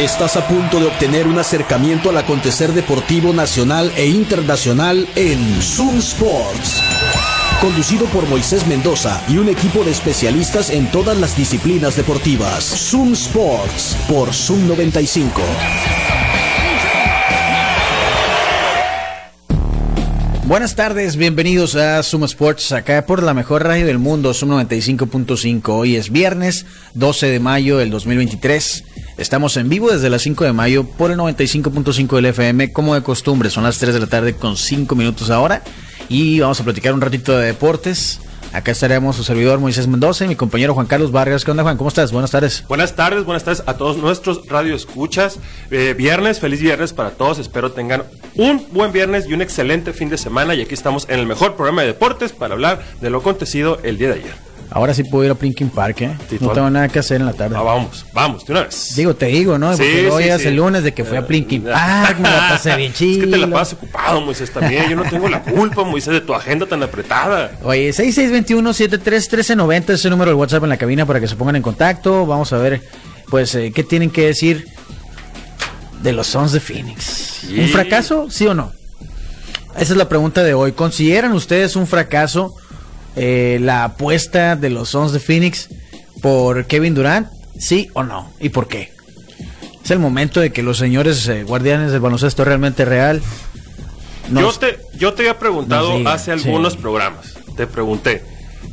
Estás a punto de obtener un acercamiento al acontecer deportivo nacional e internacional en Zoom Sports. Conducido por Moisés Mendoza y un equipo de especialistas en todas las disciplinas deportivas. Zoom Sports por Zoom 95. Buenas tardes, bienvenidos a Zoom Sports, acá por la mejor radio del mundo, Zoom 95.5. Hoy es viernes 12 de mayo del 2023. Estamos en vivo desde las 5 de mayo por el 95.5 del FM, como de costumbre. Son las 3 de la tarde con 5 minutos ahora. Y vamos a platicar un ratito de deportes. Acá estaremos su servidor Moisés Mendoza y mi compañero Juan Carlos Vargas. ¿Qué onda, Juan? ¿Cómo estás? Buenas tardes. Buenas tardes, buenas tardes a todos nuestros radioescuchas. Eh, viernes, feliz viernes para todos. Espero tengan un buen viernes y un excelente fin de semana. Y aquí estamos en el mejor programa de deportes para hablar de lo acontecido el día de ayer. Ahora sí puedo ir a Plinking Park, ¿eh? no tengo nada que hacer en la tarde. Ah, vamos, vamos, de una vez. Digo, te digo, ¿no? Porque hoy es el lunes de que fui a Plinking Park, me la pasé bien chido. Es que te la pasas ocupado, Moisés, también. Yo no tengo la culpa, Moisés, de tu agenda tan apretada. Oye, 6621-731390 es el número de WhatsApp en la cabina para que se pongan en contacto. Vamos a ver, pues, eh, qué tienen que decir de los Sons de Phoenix. ¿Un fracaso, sí o no? Esa es la pregunta de hoy. ¿Consideran ustedes un fracaso? Eh, la apuesta de los Sons de Phoenix por Kevin Durant? ¿Sí o no? ¿Y por qué? Es el momento de que los señores eh, guardianes del baloncesto realmente real. yo, te, yo te había preguntado hace algunos programas, te pregunté,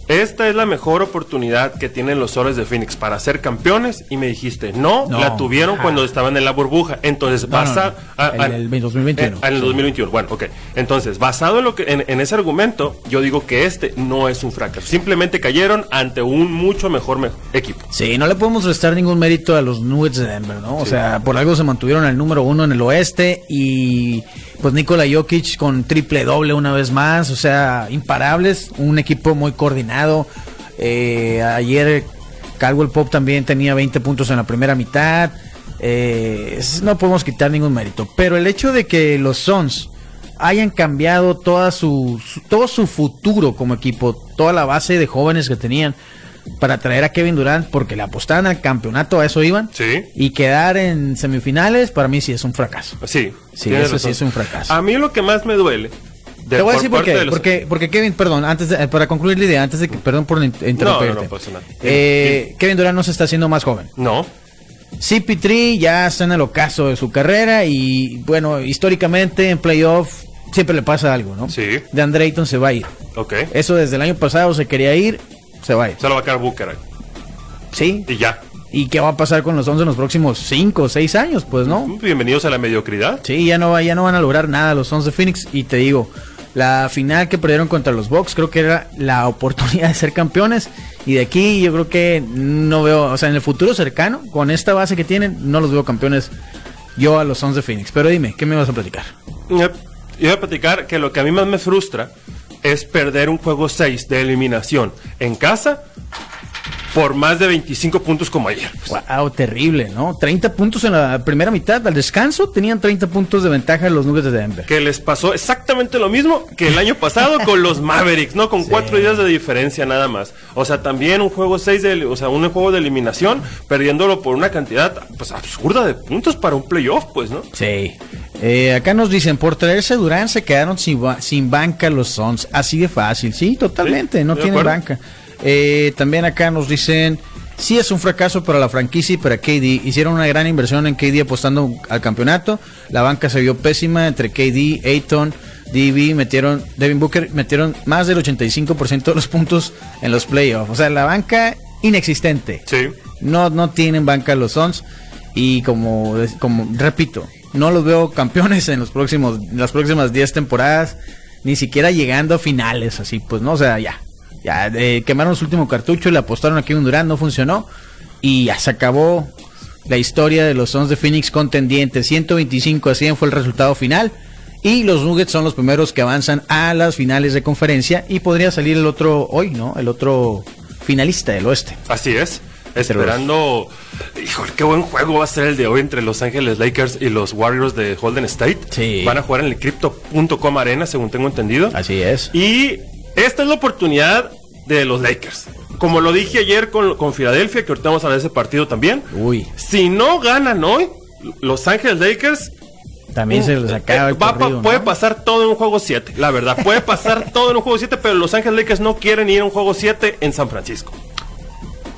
esta es la mejor oportunidad que tienen los Soles de Phoenix para ser campeones y me dijiste, no, la tuvieron cuando estaban en la burbuja. Entonces, basado en el 2021. En, el 2021. Bueno, ok. Entonces, basado en lo que en, ese argumento, yo digo que este no es un fracaso. Simplemente cayeron ante un mucho mejor, equipo. Sí, no le podemos restar ningún mérito a los Nuggets de Denver, ¿no? O sea, por algo se mantuvieron al número uno en el oeste y pues Nikola Jokic con triple doble una vez más, o sea, imparables, un equipo muy coordinado. Eh, ayer Caldwell Pop también tenía 20 puntos en la primera mitad. Eh, no podemos quitar ningún mérito, pero el hecho de que los Suns hayan cambiado toda su, todo su futuro como equipo, toda la base de jóvenes que tenían, para traer a Kevin Durant porque le apostaban al campeonato, a eso iban. Sí. Y quedar en semifinales, para mí sí es un fracaso. Sí. Sí, eso sí es un fracaso. A mí lo que más me duele. Te voy a decir por qué. Porque, porque Kevin, perdón, antes de, para concluir la idea, antes de que, perdón por interrumpirte. No, no, pasa nada. Eh, Kevin Durant no se está haciendo más joven. No. CP3 ya está en el ocaso de su carrera y, bueno, históricamente en playoff siempre le pasa algo, ¿no? Sí. De Andreyton se va a ir. Ok. Eso desde el año pasado se quería ir se va Se lo va a quedar Booker ahí. Sí. Y ya. ¿Y qué va a pasar con los 11 en los próximos 5 o 6 años? Pues no. Bienvenidos a la mediocridad. Sí, ya no, ya no van a lograr nada los 11 de Phoenix. Y te digo, la final que perdieron contra los Bucks creo que era la oportunidad de ser campeones. Y de aquí yo creo que no veo, o sea, en el futuro cercano, con esta base que tienen, no los veo campeones yo a los 11 de Phoenix. Pero dime, ¿qué me vas a platicar? Yo voy a platicar que lo que a mí más me frustra es perder un juego 6 de eliminación en casa por más de 25 puntos como ayer. Wow, terrible, ¿no? 30 puntos en la primera mitad, al descanso tenían 30 puntos de ventaja los Nuggets de Denver. Que les pasó exactamente lo mismo que el año pasado con los Mavericks, ¿no? Con cuatro días de diferencia nada más. O sea, también un juego 6 de, o sea, un juego de eliminación, perdiéndolo por una cantidad pues absurda de puntos para un playoff, pues, ¿no? Sí. Eh, acá nos dicen, por traerse Durán se quedaron sin, sin banca los Sons. Así de fácil. Sí, totalmente, no tienen banca. Eh, también acá nos dicen, sí es un fracaso para la franquicia y para KD. Hicieron una gran inversión en KD apostando al campeonato. La banca se vio pésima entre KD, Ayton, DB, metieron, Devin Booker, metieron más del 85% de los puntos en los playoffs. O sea, la banca inexistente. Sí. No, no tienen banca los Sons. Y como, como repito, no los veo campeones en los próximos, las próximas 10 temporadas, ni siquiera llegando a finales, así, pues no, o sea, ya, ya eh, quemaron su último cartucho, le apostaron aquí un Durán, no funcionó, y ya se acabó la historia de los Sons de Phoenix contendientes, 125 a 100 fue el resultado final, y los Nuggets son los primeros que avanzan a las finales de conferencia, y podría salir el otro hoy, ¿no? El otro finalista del oeste. Así es esperando. Híjole, qué buen juego va a ser el de hoy entre Los Ángeles Lakers y los Warriors de Golden State. Sí. Van a jugar en el Crypto.com Arena, según tengo entendido. Así es. Y esta es la oportunidad de los Lakers. Como lo dije ayer con, con Filadelfia, que ahorita vamos a ver ese partido también. Uy. Si no ganan hoy, Los Ángeles Lakers también se les acaba el Puede pasar todo en un juego 7, la verdad. Puede pasar todo en un juego 7, pero los Ángeles Lakers no quieren ir a un juego 7 en San Francisco.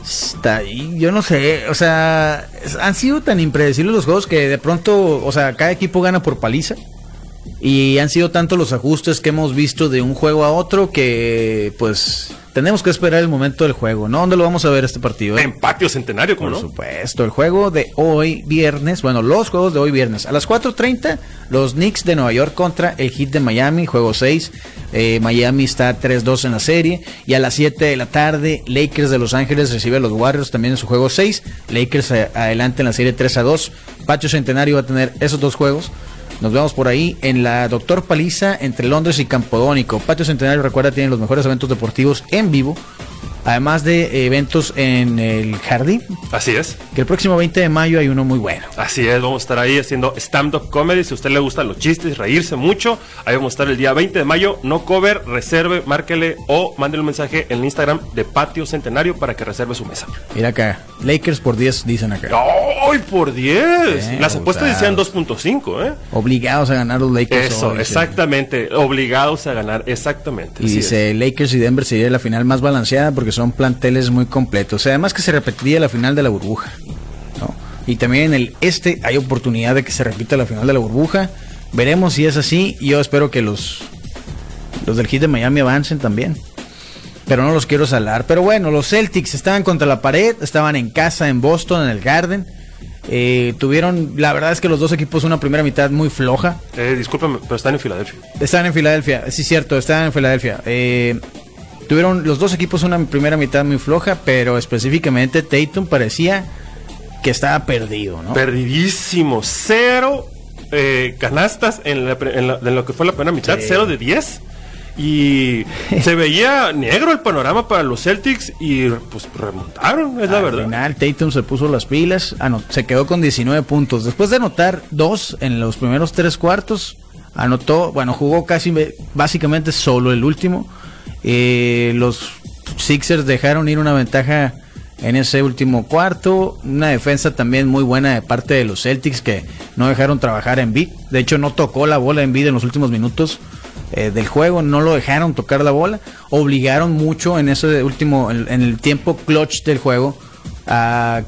Está ahí, yo no sé, o sea, han sido tan impredecibles los juegos que de pronto, o sea, cada equipo gana por paliza. Y han sido tanto los ajustes que hemos visto de un juego a otro que, pues, tenemos que esperar el momento del juego, ¿no? ¿Dónde lo vamos a ver este partido? Eh? En Patio Centenario, Por supuesto, el juego de hoy viernes, bueno, los juegos de hoy viernes. A las 4.30, los Knicks de Nueva York contra el Heat de Miami, juego 6. Eh, Miami está 3-2 en la serie. Y a las 7 de la tarde, Lakers de Los Ángeles recibe a los Warriors también en su juego 6. Lakers adelante en la serie 3-2. Patio Centenario va a tener esos dos juegos. Nos vemos por ahí en la Doctor Paliza entre Londres y Campodónico. Patio Centenario, recuerda, tiene los mejores eventos deportivos en vivo Además de eventos en el jardín. Así es. Que el próximo 20 de mayo hay uno muy bueno. Así es, vamos a estar ahí haciendo stand-up comedy. Si a usted le gustan los chistes, reírse mucho, ahí vamos a estar el día 20 de mayo. No cover, reserve, márquele o mándele un mensaje en el Instagram de Patio Centenario para que reserve su mesa. Mira acá, Lakers por 10 dicen acá. ¡Ay, por 10! Las apuestas decían 2.5, ¿eh? Obligados a ganar los Lakers. Eso, exactamente. Obligados a ganar, exactamente. Y dice, Lakers y Denver sería la final más balanceada porque son planteles muy completos. Además que se repetiría la final de la burbuja. Y también en el este hay oportunidad de que se repita la final de la burbuja. Veremos si es así. Yo espero que los, los del Heat de Miami avancen también. Pero no los quiero salar. Pero bueno, los Celtics estaban contra la pared, estaban en casa en Boston, en el Garden. Eh, tuvieron, la verdad es que los dos equipos una primera mitad muy floja. Eh, discúlpame, pero están en Filadelfia. Están en Filadelfia, sí, cierto, están en Filadelfia. Eh, Tuvieron los dos equipos una primera mitad muy floja, pero específicamente Tatum parecía que estaba perdido, ¿no? Perdidísimo. Cero eh, canastas en, lo que fue la primera mitad, cero de diez. Y se veía negro el panorama para los Celtics y pues remontaron, es la verdad. Al final Tatum se puso las pilas, se quedó con 19 puntos. Después de anotar dos en los primeros tres cuartos, anotó, bueno, jugó casi básicamente solo el último eh, los Sixers dejaron ir una ventaja en ese último cuarto. Una defensa también muy buena de parte de los Celtics que no dejaron trabajar en beat. De hecho, no tocó la bola en beat en los últimos minutos eh, del juego. No lo dejaron tocar la bola. Obligaron mucho en ese último, en, el tiempo clutch del juego a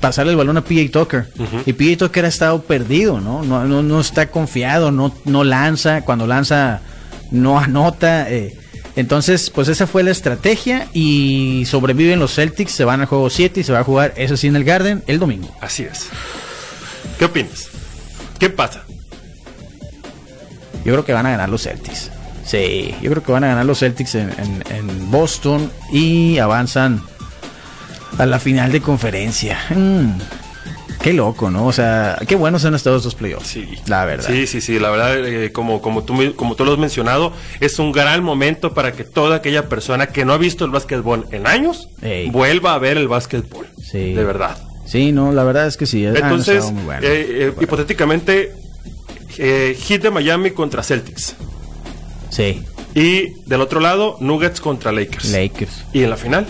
pasarle el balón a PJ Tucker. Y PJ Tucker ha estado perdido, ¿no? No, no, no está confiado, no, no lanza. Cuando lanza, no anota. Eh, entonces, pues esa fue la estrategia y sobreviven los Celtics, se van al juego 7 y se va a jugar, eso sí, en el Garden el domingo. Así es. ¿Qué opinas? ¿Qué pasa? Yo creo que van a ganar los Celtics. Sí, yo creo que van a ganar los Celtics en, Boston y avanzan a la final de conferencia. Mm. Qué loco, ¿no? O sea, qué buenos han estado estos playoffs. Sí. La verdad. Sí, sí, sí. La verdad, eh, como, como, tú, como tú lo has mencionado, es un gran momento para que toda aquella persona que no ha visto el básquetbol en años vuelva a ver el básquetbol. Sí. De verdad. Sí, no, la verdad es que sí. Entonces, eh, eh, hipotéticamente, Hit de Miami contra Celtics. Sí. Y del otro lado, Nuggets contra Lakers. Lakers. ¿Y en la final?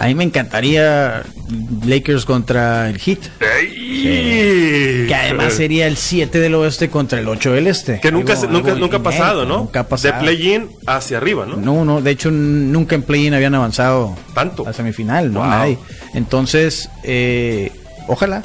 A mí me encantaría Lakers contra el Heat. Que además sería el 7 del oeste contra el 8 del este. Que nunca, nunca, nunca ha pasado, ¿no? Nunca ha pasado. De play-in hacia arriba, ¿no? No, no, de hecho nunca en play-in habían avanzado. Tanto. A semifinal, no, nadie. Entonces, eh, ojalá,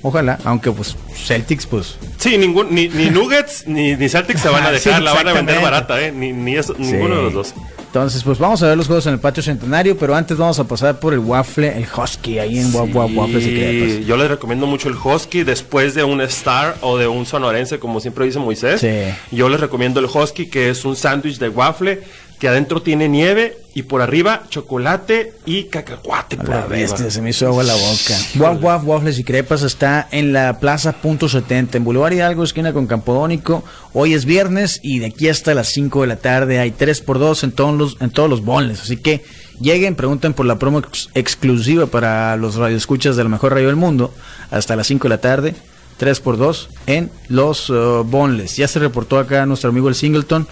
ojalá, aunque pues Celtics, pues. Sí, ningún, ni, ni Nuggets ni, ni Celtics se van a dejar, la van a vender barata, ¿eh? Ni, ni eso, ninguno de los dos. Entonces, pues vamos a ver los juegos en el patio centenario, pero antes vamos a pasar por el waffle, el husky, ahí en sí, Waffle Yo les recomiendo mucho el husky después de un star o de un sonorense, como siempre dice Moisés. Sí. Yo les recomiendo el husky, que es un sándwich de waffle que adentro tiene nieve y por arriba chocolate y cacahuate por la Bestia, se me hizo agua la boca. Waf Waf Waffles y Crepas está en la Plaza Punto 70, en Boulevard Hidalgo, esquina con Campodónico. Hoy es viernes y de aquí hasta las 5 de la tarde hay 3x2 en todos los, en todos los bonles. Así que lleguen, pregunten por la promo exclusiva para los radioescuchas de la mejor radio del mundo hasta las 5 de la tarde. 3x2 en los uh, bonles. Ya se reportó acá nuestro amigo el Singleton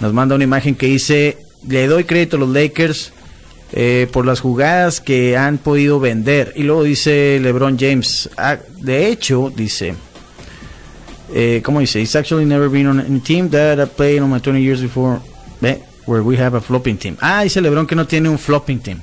nos manda una imagen que dice, le doy crédito a los Lakers eh, por las jugadas que han podido vender. Y luego dice LeBron James, ah, de hecho, dice, eh, ¿cómo dice? He's actually never been on a team that I played on my 20 years before, eh, where we have a flopping team. Ah, dice LeBron que no tiene un flopping team.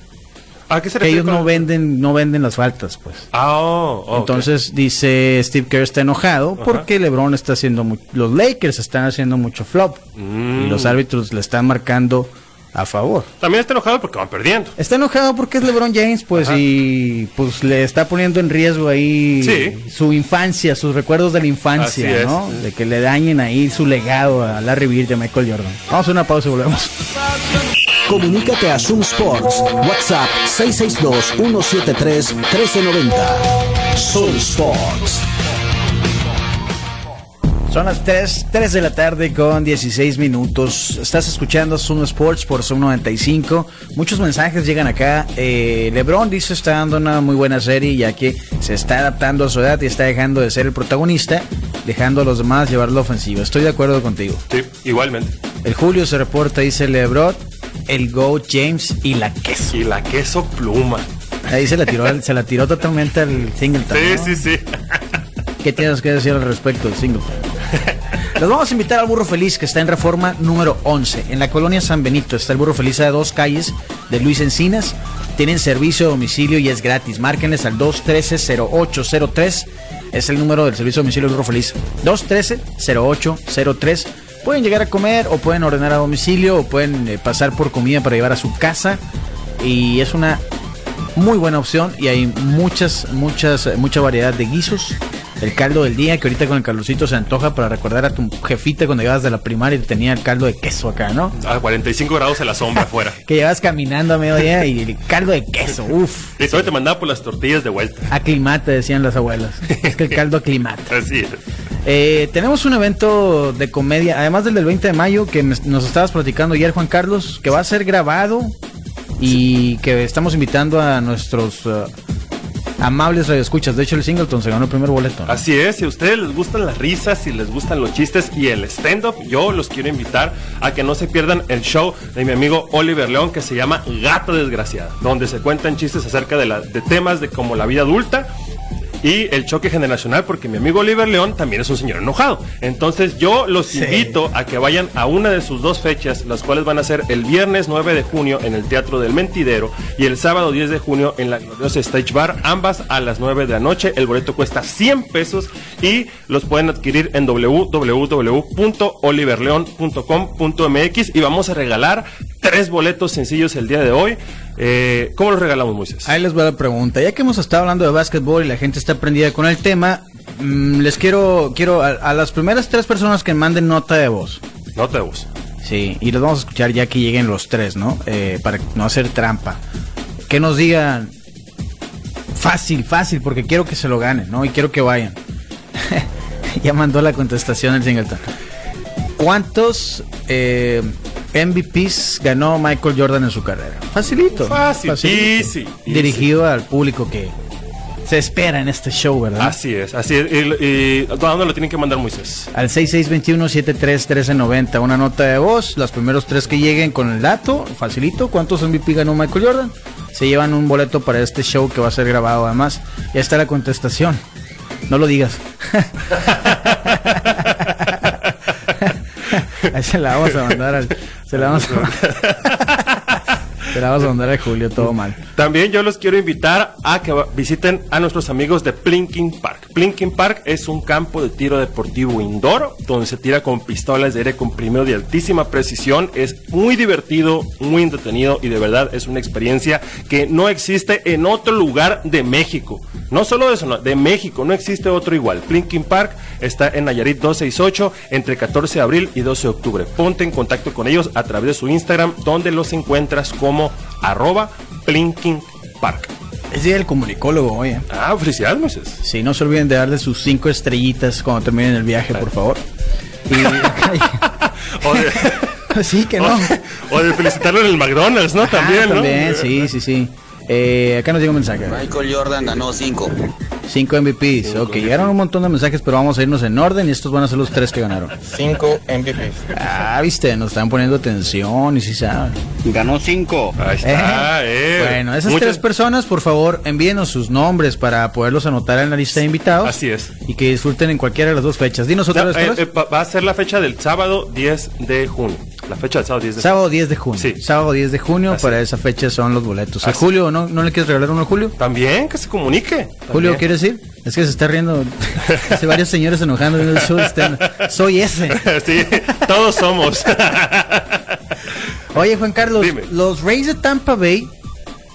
¿A qué se que ellos no venden, no venden las faltas, pues. Ah, oh, Entonces dice Steve Kerr está enojado porque LeBron está haciendo, los Lakers están haciendo mucho flop y los mm. árbitros le están marcando a favor. También está enojado porque van perdiendo. Está enojado porque es LeBron James, pues, y pues le está poniendo en riesgo ahí su infancia, sus recuerdos de la infancia, ¿no? De que le dañen ahí su legado a Larry Bird y a Michael Jordan. Vamos a una pausa y volvemos. Comunícate a Zoom Sports. WhatsApp 662-173-1390. Zoom Sports. Son las 3, 3 de la tarde con 16 minutos. Estás escuchando Zoom Sports por Zoom 95. Muchos mensajes llegan acá. Eh, LeBron dice está dando una muy buena serie ya que se está adaptando a su edad y está dejando de ser el protagonista, dejando a los demás llevar la ofensiva. Estoy de acuerdo contigo. Sí, igualmente. El Julio se reporta, dice LeBron, el Go James y la queso. Y la queso pluma. Ahí se la tiró, se la tiró totalmente al Singleton. Sí, sí, sí. ¿Qué tienes que decir al respecto del Singleton? Los vamos a invitar al Burro Feliz, que está en reforma número 11. En la colonia San Benito está el Burro Feliz a dos calles de Luis Encinas. Tienen servicio de domicilio y es gratis. Márquenles al 213-0803. Es el número del servicio de domicilio del Burro Feliz. 213-0803. Pueden llegar a comer o pueden ordenar a domicilio o pueden eh, pasar por comida para llevar a su casa. Y es una muy buena opción y hay muchas, muchas, mucha variedad de guisos el caldo del día, que ahorita con el calorcito se antoja para recordar a tu jefita cuando llegabas de la primaria y tenía el caldo de queso acá, ¿no? A 45 grados en la sombra afuera. que llevas caminando a mediodía y el caldo de queso, uff. Y te mandaba por las tortillas de vuelta. Aclimate, decían las abuelas. es que el caldo aclimata. Así es. Eh, tenemos un evento de comedia, además del del 20 de mayo, que nos estabas platicando ayer, Juan Carlos, que va a ser grabado y que estamos invitando a nuestros... Uh, amables radioescuchas. De hecho, el Singleton se ganó el primer boleto. Así es, si a ustedes les gustan las risas, si les gustan los chistes y el stand-up, yo los quiero invitar a que no se pierdan el show de mi amigo Oliver León que se llama Gata Desgraciada, donde se cuentan chistes acerca de, la, de temas de como la vida adulta y el choque generacional, porque mi amigo Oliver León también es un señor enojado. Entonces yo los invito a que vayan a una de sus dos fechas, las cuales van a ser el viernes 9 de junio en el Teatro del Mentidero y el sábado 10 de junio en la gloriosa Stage Bar, ambas a las 9 de la noche. El boleto cuesta 100 pesos y los pueden adquirir en www.oliverleón.com.mx y vamos a regalar tres boletos sencillos el día de hoy. Eh, ¿Cómo los regalamos, Moisés? Ahí les voy a la pregunta. Ya que hemos estado hablando de básquetbol y la gente está prendida con el tema, mm, les quiero, quiero a, las primeras tres personas que manden nota de voz. Nota de voz. Sí, y los vamos a escuchar ya que lleguen los tres, ¿no? Eh, para no hacer trampa. Que nos digan fácil, fácil, porque quiero que se lo ganen, ¿no? Y quiero que vayan. ya mandó la contestación el Singleton. ¿Cuántos eh, MVPs ganó Michael Jordan en su carrera. Facilito. Fácil. Sí, Dirigido al público que se espera en este show, ¿verdad? Así es, así es. ¿Y, dónde lo tienen que mandar Moisés? Al 6621-731390. Una nota de voz. Los primeros tres que lleguen con el dato, facilito. ¿Cuántos MVP ganó Michael Jordan? Se llevan un boleto para este show que va a ser grabado además. Ya está la contestación. No lo digas. Ahí se la vamos a mandar al, se la vamos a... Se la vamos a mandar a Julio, todo mal. También yo los quiero invitar a que visiten a nuestros amigos de Plinking Park. Plinking Park es un campo de tiro deportivo indoor donde se tira con pistolas de aire comprimido de altísima precisión. Es muy divertido, muy entretenido y de verdad es una experiencia que no existe en otro lugar de México. No solo de de México, no existe otro igual. Plinking Park está en Nayarit 268 entre 14 de abril y 12 de octubre. Ponte en contacto con ellos a través de su Instagram donde los encuentras como arroba Park. Es día del comunicólogo hoy. Ah, felicidades, Moisés. Sí, no se olviden de darle sus cinco estrellitas cuando terminen el viaje, por favor. sí, que no. O de, felicitarlo en el McDonald's, ¿no? también, ¿no? También, sí, sí, sí. Eh, acá nos llega un mensaje. Michael Jordan ganó cinco. Cinco MVPs. ok, llegaron un montón de mensajes, pero vamos a irnos en orden y estos van a ser los tres que ganaron. Cinco MVPs. Ah, viste, nos están poniendo atención y si saben. Ganó cinco. Ahí está, eh. Bueno, esas tres personas, por favor, envíenos sus nombres para poderlos anotar en la lista de invitados. Así es. Y que disfruten en cualquiera de las dos fechas. Dinos otra vez. Eh, eh, va a ser la fecha del sábado 10 de junio. La fecha del sábado 10 de junio. Sábado 10 de junio. Sí. Sábado 10 de junio, para esa fecha son los boletos. ¿A Julio no, no le quieres regalar uno a Julio? También, que se comunique. Julio, ¿quieres ir? Es que se está riendo. Hace varios señores enojando en el show. Soy ese. sí, todos somos. Oye, Juan Carlos, los Rays de Tampa Bay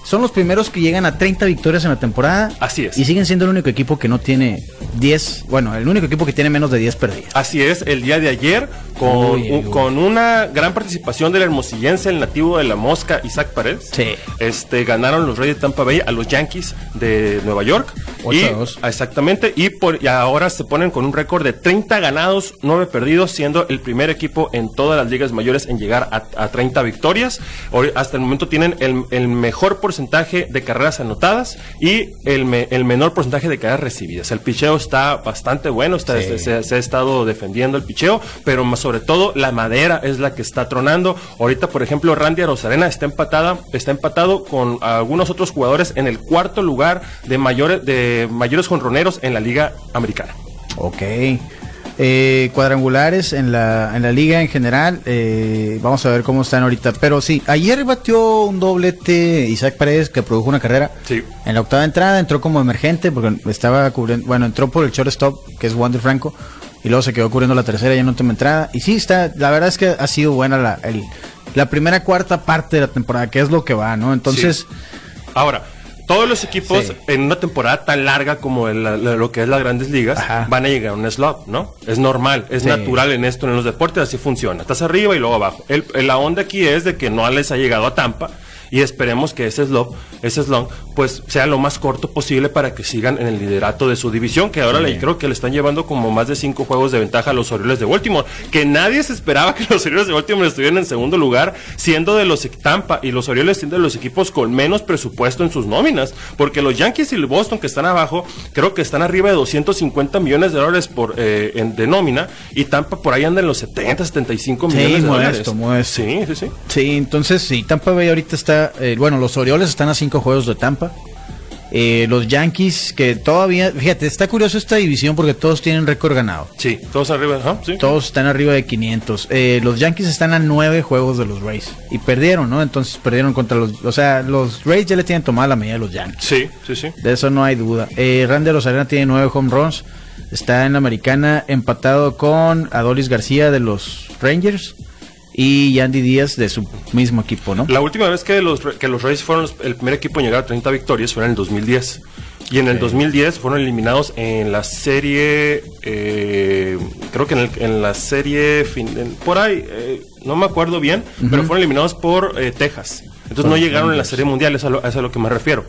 son los primeros que llegan a 30 victorias en la temporada. Así es. Y siguen siendo el único equipo que no tiene 10, bueno, el único equipo que tiene menos de 10 perdidas. Así es, el día de ayer, con, con una gran participación del hermosillense, el nativo de la mosca, Isaac Paredes. Sí. Este, ganaron los Reyes de Tampa Bay a los Yankees de Nueva York. 8 y, 2. Exactamente, y, por, y ahora se ponen con un récord de 30 ganados, 9 perdidos, siendo el primer equipo en todas las ligas mayores en llegar a, a 30 victorias. Hoy, hasta el momento tienen el, el mejor porcentaje de carreras anotadas y el, el menor porcentaje de carreras recibidas. El picheo está bastante bueno, está, se, ha estado defendiendo el picheo, pero más sobre todo la madera es la que está tronando. Ahorita, por ejemplo, Randy Rosarena está empatada, está empatado con algunos otros jugadores en el cuarto lugar de mayores de mayores jonroneros en la liga americana. Ok. Eh, cuadrangulares en la, en la liga en general. Eh, vamos a ver cómo están ahorita. Pero sí, ayer batió un doblete Isaac Paredes que produjo una carrera. Sí. En la octava entrada entró como emergente porque estaba cubriendo. Bueno, entró por el shortstop que es Wander Franco. Y luego se quedó cubriendo la tercera y en última entrada. Y sí, está. La verdad es que ha sido buena la, la primera cuarta parte de la temporada, que es lo que va, ¿no? Entonces. Ahora todos los equipos en una temporada tan larga como lo que es las grandes ligas van a llegar a un slot, ¿no? Es normal, es natural en esto, en los deportes así funciona. Estás arriba y luego abajo. El, la onda aquí es de que no les ha llegado a Tampa y esperemos que ese slot, ese slot, pues sea lo más corto posible para que sigan en el liderato de su división, que ahora le, creo que le están llevando como más de cinco juegos de ventaja a los Orioles de Baltimore, que nadie se esperaba que los Orioles de Baltimore estuvieran en segundo lugar, siendo de los Tampa y los Orioles siendo de los equipos con menos presupuesto en sus nóminas, porque los Yankees y el Boston que están abajo, creo que están arriba de 250 millones de dólares por eh, en, de nómina y Tampa por ahí anda en los 70, 75 millones de dólares. Sí, sí, sí. Sí, entonces sí, Tampa Bay ahorita está eh, bueno, los Orioles están a cinco juegos de Tampa. Eh, los Yankees, que todavía, fíjate, está curioso esta división porque todos tienen récord ganado. Sí, todos arriba, Todos están arriba de 500. Eh, los Yankees están a nueve juegos de los Rays y perdieron, ¿no? Entonces perdieron contra los, o sea, los Rays ya le tienen tomada la medida a los Yankees. Sí, sí, sí. De eso no hay duda. Eh, Randy Rosarena tiene nueve home runs. Está en la americana empatado con Adolis García de los Rangers y Yandy Díaz de su mismo equipo, ¿no? La última vez que los, que los Rays fueron el primer equipo en llegar a 30 victorias fue en el 2010. Y en el 2010 fueron eliminados en la serie, eh, creo que en, el, en, la serie, por ahí, eh, no me acuerdo bien, pero fueron eliminados por eh, Texas. Entonces no llegaron en la Serie Mundial, eso es a lo, que me refiero.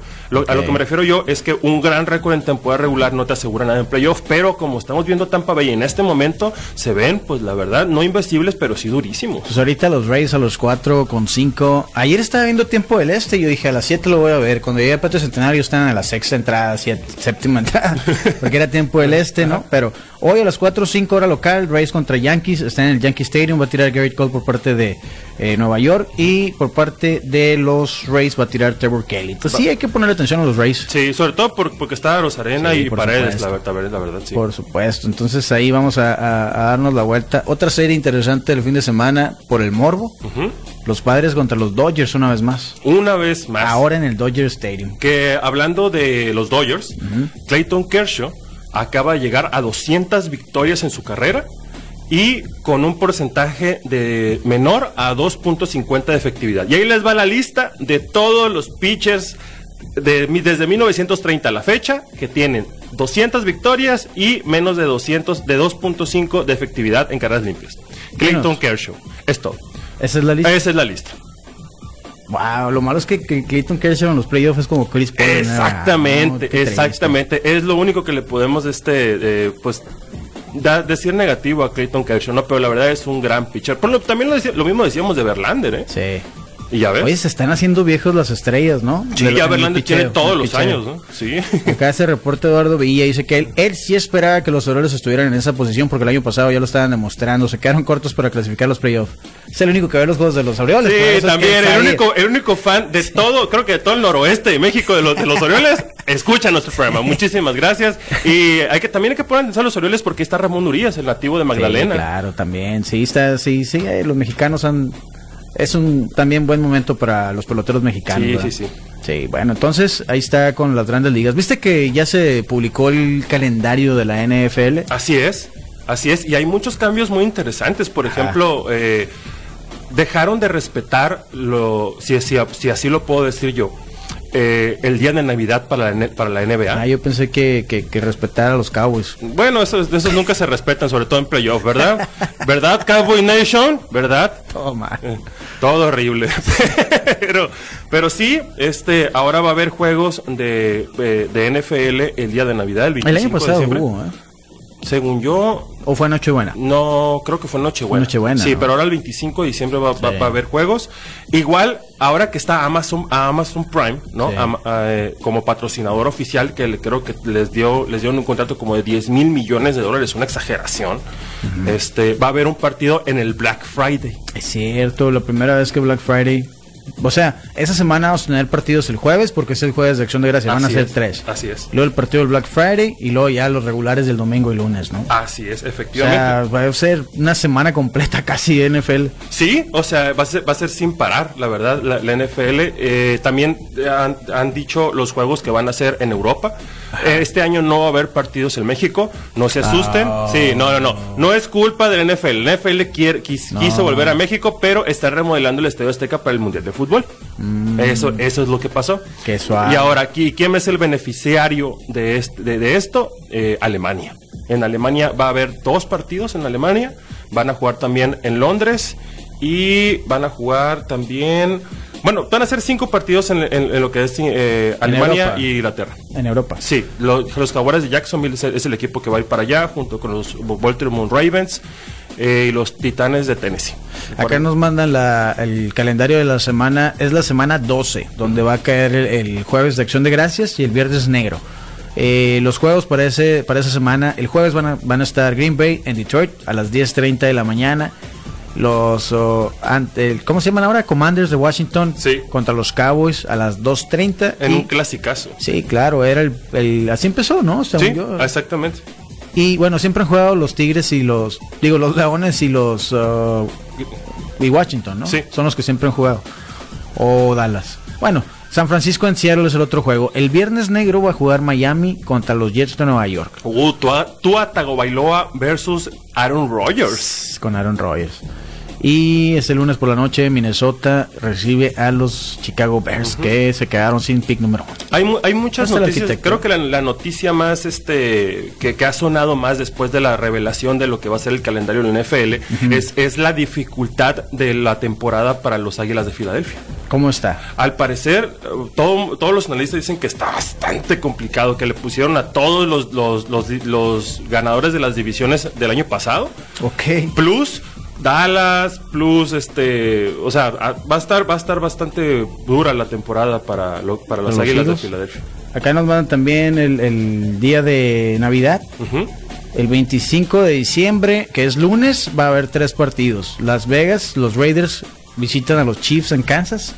A lo que me refiero yo es que un gran récord en temporada regular no te asegura nada en playoff, pero como estamos viendo Tampa Bay en este momento, se ven, pues la verdad, no invencibles, pero sí durísimos. Pues ahorita los Rays a los 4 con 5. Ayer estaba viendo Tiempo del Este y yo dije a las 7 lo voy a ver. Cuando llegué a Patio Centenario están en la sexta entrada, séptima entrada, porque era Tiempo del Este, ¿no? Pero hoy a las 4 o 5 hora local, Rays contra Yankees, están en el Yankee Stadium, va a tirar Garrett Cole por parte de eh, Nueva York y por parte de los Rays va a tirar Trevor Kelly. Entonces sí hay que ponerle atención a los Rays. Sí, sobre todo porque está Rosarena y Paredes, la, la, verdad, sí. Por supuesto. Entonces ahí vamos a, darnos la vuelta. Otra serie interesante del fin de semana por el Morbo. Los padres contra los Dodgers una vez más. Una vez más. Ahora en el Dodger Stadium. Que hablando de los Dodgers, Clayton Kershaw acaba de llegar a 200 victorias en su carrera y con un porcentaje de menor a 2.50 de efectividad. Y ahí les va la lista de todos los pitchers de, desde 1930 a la fecha que tienen 200 victorias y menos de 200 de 2.5 de efectividad en carreras limpias. Clayton Kershaw, es todo. Esa es la lista. Esa es la lista. Wow, lo malo es que, Clayton Kershaw en los playoffs es como Chris Paul. Exactamente, exactamente. Es lo único que le podemos este eh, pues decir negativo a Clayton Kershaw, no, pero la verdad es un gran pitcher. Pero también lo, mismo decíamos de Verlander, ¿eh? Sí. Y ya ves. Oye, se están haciendo viejos las estrellas, ¿no? Sí, ya Verlander tiene todos los años, ¿no? Sí. Acá ese reporte Eduardo Villa dice que él, él sí esperaba que los Orioles estuvieran en esa posición porque el año pasado ya lo estaban demostrando. Se quedaron cortos para clasificar los playoffs. Es el único que ve los juegos de los Orioles. Sí, también. El único, el único fan de todo, creo que de todo el noroeste de México de los, de los Orioles, escucha nuestro programa. Muchísimas gracias. Y hay que también hay que poner atención a los Orioles porque está Ramón Urias, el nativo de Magdalena. claro, también. Sí, está, sí, sí. Eh, los mexicanos han es un también buen momento para los peloteros mexicanos. Sí, sí, sí. Sí, bueno, entonces ahí está con las grandes ligas. ¿Viste que ya se publicó el calendario de la NFL? Así es, así es. Y hay muchos cambios muy interesantes. Por ejemplo, eh, dejaron de respetar lo, si, si, si así lo puedo decir yo, eh, el día de Navidad para la, para la NBA. Ah, yo pensé que, que, respetar a los Cowboys. Bueno, esos, esos nunca se respetan, sobre todo en playoff, ¿verdad? ¿Verdad, Cowboy Nation? ¿Verdad? Todo mal. Eh, todo horrible. pero, pero sí, este, ahora va a haber juegos de, eh, de, NFL el día de Navidad, el 25 el año pasado de Hubo, ¿eh? Según yo. ¿O fue Nochebuena? No, creo que fue Nochebuena. Nochebuena. Sí, pero ahora el 25 de diciembre va, a haber juegos. Igual, ahora que está Amazon, Amazon Prime, ¿no? Eh, como patrocinador oficial, que creo que les dio, les un contrato como de 10 mil millones de dólares, una exageración. Este, va a haber un partido en el Black Friday. Es cierto, la primera vez que Black Friday o sea, esa semana vamos a tener partidos el jueves porque es el jueves de Acción de Gracia. Van a ser tres. Así es. Luego el partido del Black Friday y luego ya los regulares del domingo y lunes, ¿no? Así es, efectivamente. O sea, va a ser una semana completa casi de NFL. Sí, o sea, va a ser, va a ser sin parar, la verdad, la, NFL. Eh, también han, dicho los juegos que van a ser en Europa. Este año no va a haber partidos en México, no se asusten. Ah. Sí, no, no, no. No es culpa del NFL. La NFL quiere, quiso volver a México, pero está remodelando el Estadio Azteca para el Mundial de Fútbol. Mm. Eso, eso es lo que pasó. Qué suave. Y ahora aquí, ¿quién es el beneficiario de, este, de, esto? Eh, Alemania. En Alemania va a haber dos partidos en Alemania. Van a jugar también en Londres y van a jugar también bueno, van a ser cinco partidos en, lo que es eh, Alemania y Inglaterra. En Europa. Sí, los, los Jaguares de Jacksonville es el, equipo que va a ir para allá, junto con los Baltimore Ravens eh, y los Titanes de Tennessee. Acá nos mandan el calendario de la semana, es la semana 12, donde va a caer el, jueves de Acción de Gracias y el viernes negro. Eh, los juegos para, ese, para esa semana, el jueves van a, van a estar Green Bay en Detroit a las 10.30 de la mañana los ante, ¿cómo se llaman ahora? Commanders de Washington contra los Cowboys a las 2.30 en un clasicazo. Sí, claro, era el, así empezó, ¿no? sí, exactamente. Y bueno, siempre han jugado los Tigres y los digo los Leones y los uh, y Washington, ¿no? Sí. Son los que siempre han jugado. O Dallas. Bueno, San Francisco en Seattle es el otro juego. El viernes negro va a jugar Miami contra los Jets de Nueva York. Uh, Tua Tagovailoa versus Aaron Rodgers. Con Aaron Rodgers. Y este lunes por la noche Minnesota recibe a los Chicago Bears que se quedaron sin pick número uno. Hay, hay muchas noticias. Creo que la, noticia más este que, ha sonado más después de la revelación de lo que va a ser el calendario del NFL es, es la dificultad de la temporada para los Águilas de Filadelfia. ¿Cómo está? Al parecer, todo, todos los analistas dicen que está bastante complicado, que le pusieron a todos los, los, los, los ganadores de las divisiones del año pasado. Ok. Plus Dallas plus este, o sea, va a estar va a estar bastante dura la temporada para para las Águilas de Filadelfia. Acá nos mandan también el, día de Navidad. El 25 de diciembre, que es lunes, va a haber tres partidos. Las Vegas, los Raiders visitan a los Chiefs en Kansas.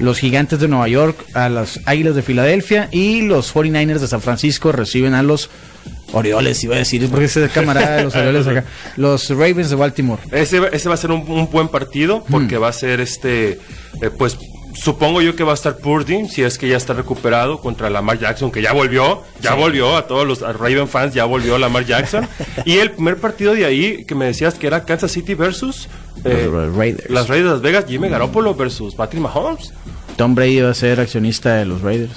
Los Gigantes de Nueva York a las Águilas de Filadelfia y los 49ers de San Francisco reciben a los Orioles, iba a decir, porque ese camarada de los Orioles acá. Los Ravens de Baltimore. Ese, ese va a ser un, buen partido porque va a ser este, eh, pues supongo yo que va a estar Purdy, si es que ya está recuperado contra Lamar Jackson, que ya volvió, ya volvió a todos los Raven fans, ya volvió Lamar Jackson. y el primer partido de ahí que me decías que era Kansas City versus eh, Raiders. Las Raiders de Las Vegas, Jimmy Garoppolo versus Patrick Mahomes. Tom Brady va a ser accionista de los Raiders.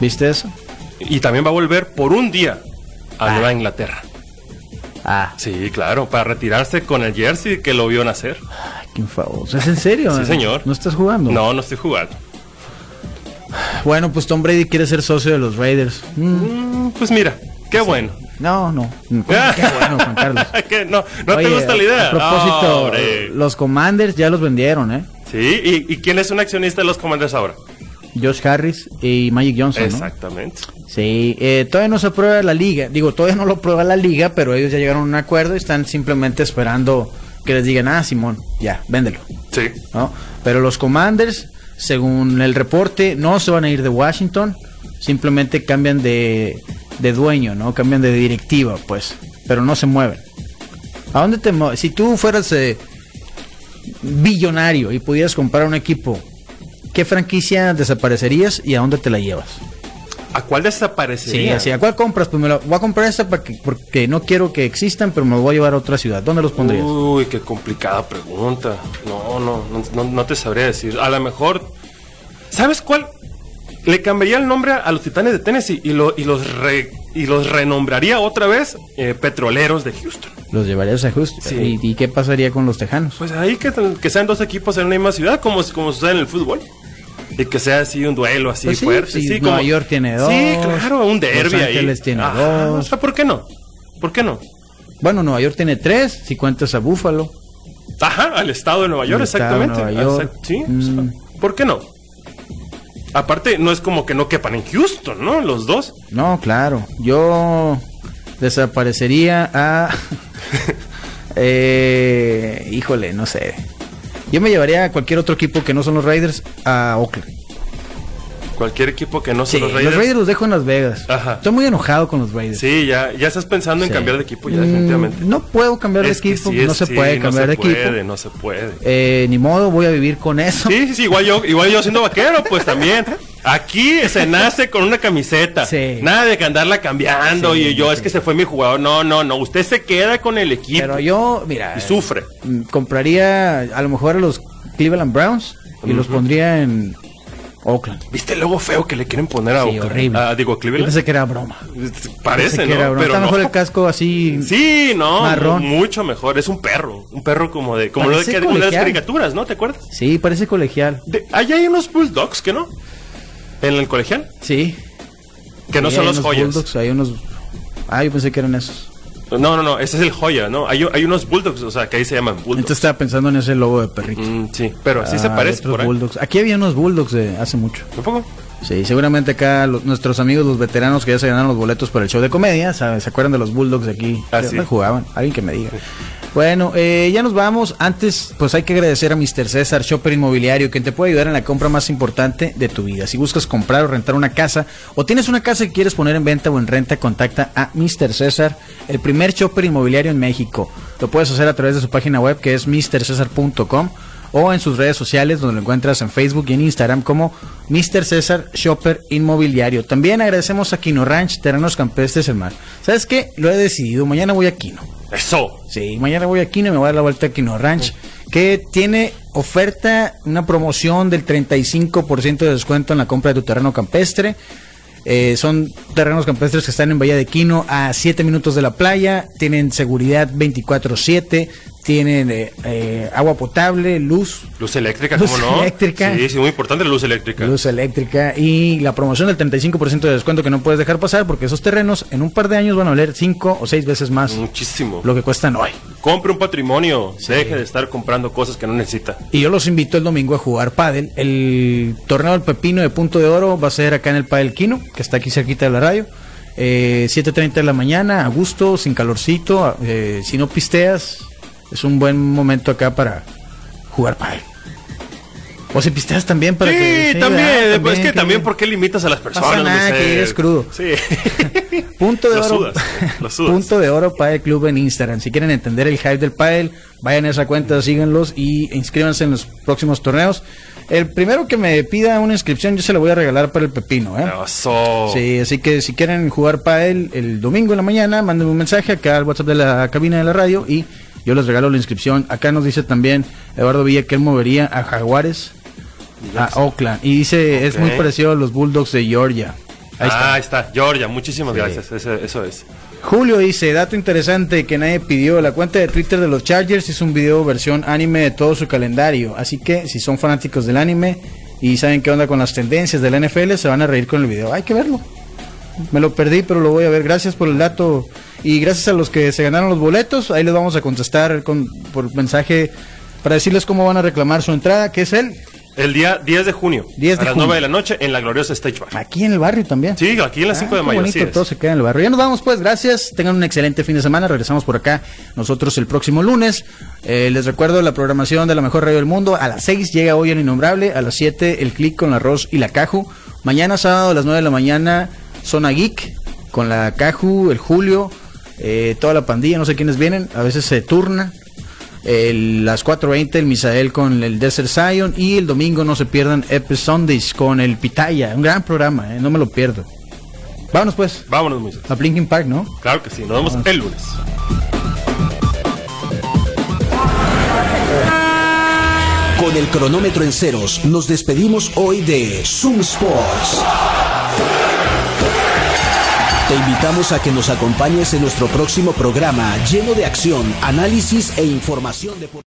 ¿Viste eso? Y también va a volver por un día a ah. Nueva Inglaterra. Ah. Sí, claro, para retirarse con el jersey que lo vio nacer. Ay, qué ¿Es en serio? sí, señor. ¿No estás jugando? No, no estoy jugando. Bueno, pues Tom Brady quiere ser socio de los Raiders. Mm, pues mira, qué bueno. No, no. Qué bueno, Juan Carlos. no, no te gusta la idea. A propósito, los Commanders ya los vendieron, ¿eh? Sí, ¿Y, quién es un accionista de los Commanders ahora? Josh Harris y Magic Johnson. Exactamente. Sí, eh, todavía no se aprueba la liga. Digo, todavía no lo aprueba la liga, pero ellos ya llegaron a un acuerdo y están simplemente esperando que les digan, ah, Simón, ya, véndelo. Sí. ¿No? Pero los Commanders, según el reporte, no se van a ir de Washington, simplemente cambian de, de dueño, ¿no? Cambian de directiva, pues, pero no se mueven. ¿A dónde te mueves? Si tú fueras eh, billonario y pudieras comprar un equipo, ¿qué franquicia desaparecerías y a dónde te la llevas? ¿A cuál desaparecería? Sí, sí, ¿a cuál compras? Pues me lo voy a comprar esta porque no quiero que existan, pero me lo voy a llevar a otra ciudad. ¿Dónde los pondrías? Uy, qué complicada pregunta. No, no, no, no te sabría decir. A lo mejor, ¿sabes cuál? Le cambiaría el nombre a los Titanes de Tennessee y, lo, y los y los renombraría otra vez eh, Petroleros de Houston. Los llevarías a Houston. Sí. ¿Y, qué pasaría con los Tejanos? Pues ahí que, que sean dos equipos en una misma ciudad, como, como sucede en el fútbol. Y que sea así un duelo así pues fuerte. Sí, Nueva York tiene dos. Sí, claro, un derby Los Ángeles tiene dos. O sea, ¿por qué no? ¿Por qué no? Bueno, Nueva York tiene tres, si cuentas a Búfalo. Ajá, al estado de Nueva York, exactamente. Sí, mm. ¿por qué no? Aparte, no es como que no quepan en Houston, ¿no? Los dos. No, claro. Yo desaparecería a... eh, híjole, no sé. Yo me llevaría a cualquier otro equipo que no son los Raiders a Oakland. Cualquier equipo que no son los Raiders. Los Raiders los dejo en Las Vegas. Ajá. Estoy muy enojado con los Raiders. Sí, ya, ya estás pensando en cambiar de equipo, ya definitivamente. Mm, no puedo cambiar de equipo, no se puede cambiar de equipo. No se puede, eh, ni modo, voy a vivir con eso. Sí, sí, sí, igual yo, igual yo siendo vaquero, pues también. Aquí se nace con una camiseta. Sí. Nada de que andarla cambiando. y yo, es que se fue mi jugador. No, no, no. Usted se queda con el equipo. Pero yo, mira. Y sufre. Mm, compraría a lo mejor a los Cleveland Browns y los pondría en Oakland. ¿Viste el logo feo que le quieren poner a sí, horrible. Ah, digo, Cleveland. Pensé que era broma. Parece, ¿no? Pero Está mejor el casco así. Sí, no. Marrón. Mucho mejor. Es un perro. Un perro como de. Como lo de, que, de las caricaturas, ¿no? ¿Te acuerdas? Sí, parece colegial. De, allá hay unos Bulldogs, ¿que no? ¿En el colegial? Sí. Que no son los joyas. Bulldogs, hay unos. Ah, yo pensé que eran esos. No, no, no, ese es el joya, ¿no? Hay, hay unos bulldogs, o sea, que ahí se llaman bulldogs. Entonces estaba pensando en ese logo de perrito. Mm, sí, pero así se ah, parece. Por bulldogs. Aquí había unos bulldogs de hace mucho. ¿Tampoco? Sí, seguramente acá nuestros amigos, los veteranos que ya se ganaron los boletos para el show de comedia, ¿sabes? ¿Se acuerdan de los bulldogs de aquí? Ah, sí. jugaban? Alguien que me diga. Bueno, eh, ya nos vamos. Antes, pues hay que agradecer a Mr. César, Shopper Inmobiliario, quien te puede ayudar en la compra más importante de tu vida. Si buscas comprar o rentar una casa, o tienes una casa que quieres poner en venta o en renta, contacta a Mr. César, el primer Shopper Inmobiliario en México. Lo puedes hacer a través de su página web, que es mrcesar.com o en sus redes sociales donde lo encuentras en Facebook y en Instagram como Mr. César Shopper Inmobiliario. También agradecemos a Quino Ranch, Terrenos Campestres El Mar. ¿Sabes qué? Lo he decidido, mañana voy a Quino. Eso. Sí, mañana voy a Quino y me voy a dar la vuelta a Quino Ranch, que tiene oferta, una promoción del 35% de descuento en la compra de tu terreno campestre. Eh, son terrenos campestres que están en Bahía de Quino a 7 minutos de la playa, tienen seguridad 24/7, tienen eh, eh, agua potable, luz. Luz eléctrica, ¿cómo no? eléctrica. Sí, sí, muy importante la luz eléctrica. Luz eléctrica y la promoción del 35% de descuento que no puedes dejar pasar porque esos terrenos en un par de años van a valer 5 o 6 veces más. Muchísimo. Lo que cuestan hoy. Compre un patrimonio, deje de estar comprando cosas que no necesita. Y yo los invito el domingo a jugar pádel. El torneo del Pepino de Punto de Oro va a ser acá en el Padel Quino, que está aquí cerquita de la radio. Eh, 7.30 de la mañana, a gusto, sin calorcito. Eh, si no pisteas, es un buen momento acá para jugar pádel. O si pisteas también para sí, que. Sí, también. es que, también, ¿por qué limitas a las personas? nada, que eres crudo. Sí. Punto de oro. Punto de oro Padel Club en Instagram. Si quieren entender el hype del Padel, vayan a esa cuenta, síganlos y inscríbanse en los próximos torneos. El primero que me pida una inscripción, yo se lo voy a regalar para el pepino, ¿eh? Sí, así que si quieren jugar Padel el domingo en la mañana, manden un mensaje acá al WhatsApp de la cabina de la radio y yo les regalo la inscripción. Acá nos dice también Eduardo Villa que él movería a Jaguares a Oakland. Y dice, es muy parecido a los Bulldogs de Georgia. Ahí está. Ah, está, Georgia, muchísimas gracias, eso, es. Julio dice, dato interesante que nadie pidió, la cuenta de Twitter de los Chargers es un video versión anime de todo su calendario, así que si son fanáticos del anime y saben qué onda con las tendencias del NFL, se van a reír con el video, hay que verlo. Me lo perdí, pero lo voy a ver. Gracias por el dato y gracias a los que se ganaron los boletos. Ahí les vamos a contestar con, por mensaje para decirles cómo van a reclamar su entrada, que es el el día 10 de junio, 10 de a las 9 de la noche, en la gloriosa Stage Bar. Aquí en el barrio también. Sí, aquí en las 5 ah, de mayo. Bonito, todo se queda en el barrio. Ya nos vamos, pues, gracias. Tengan un excelente fin de semana. Regresamos por acá nosotros el próximo lunes. Eh, les recuerdo la programación de la mejor radio del mundo. A las 6 llega hoy el Innombrable. A las 7 el click con la arroz y la caju. Mañana sábado a las 9 de la mañana, Zona Geek con la caju, el Julio, eh, toda la pandilla. No sé quiénes vienen. A veces se turnan el, las 4.20 el Misael con el Desert Zion y el domingo no se pierdan Epic Sundays con el Pitaya, un gran programa, ¿eh? no me lo pierdo. Vámonos pues. Vámonos, Moisés. A Blinking Park, ¿no? Claro que sí, nos vemos el lunes. Con el cronómetro en ceros, nos despedimos hoy de Zoom Sports. Te invitamos a que nos acompañes en nuestro próximo programa lleno de acción, análisis e información deportiva.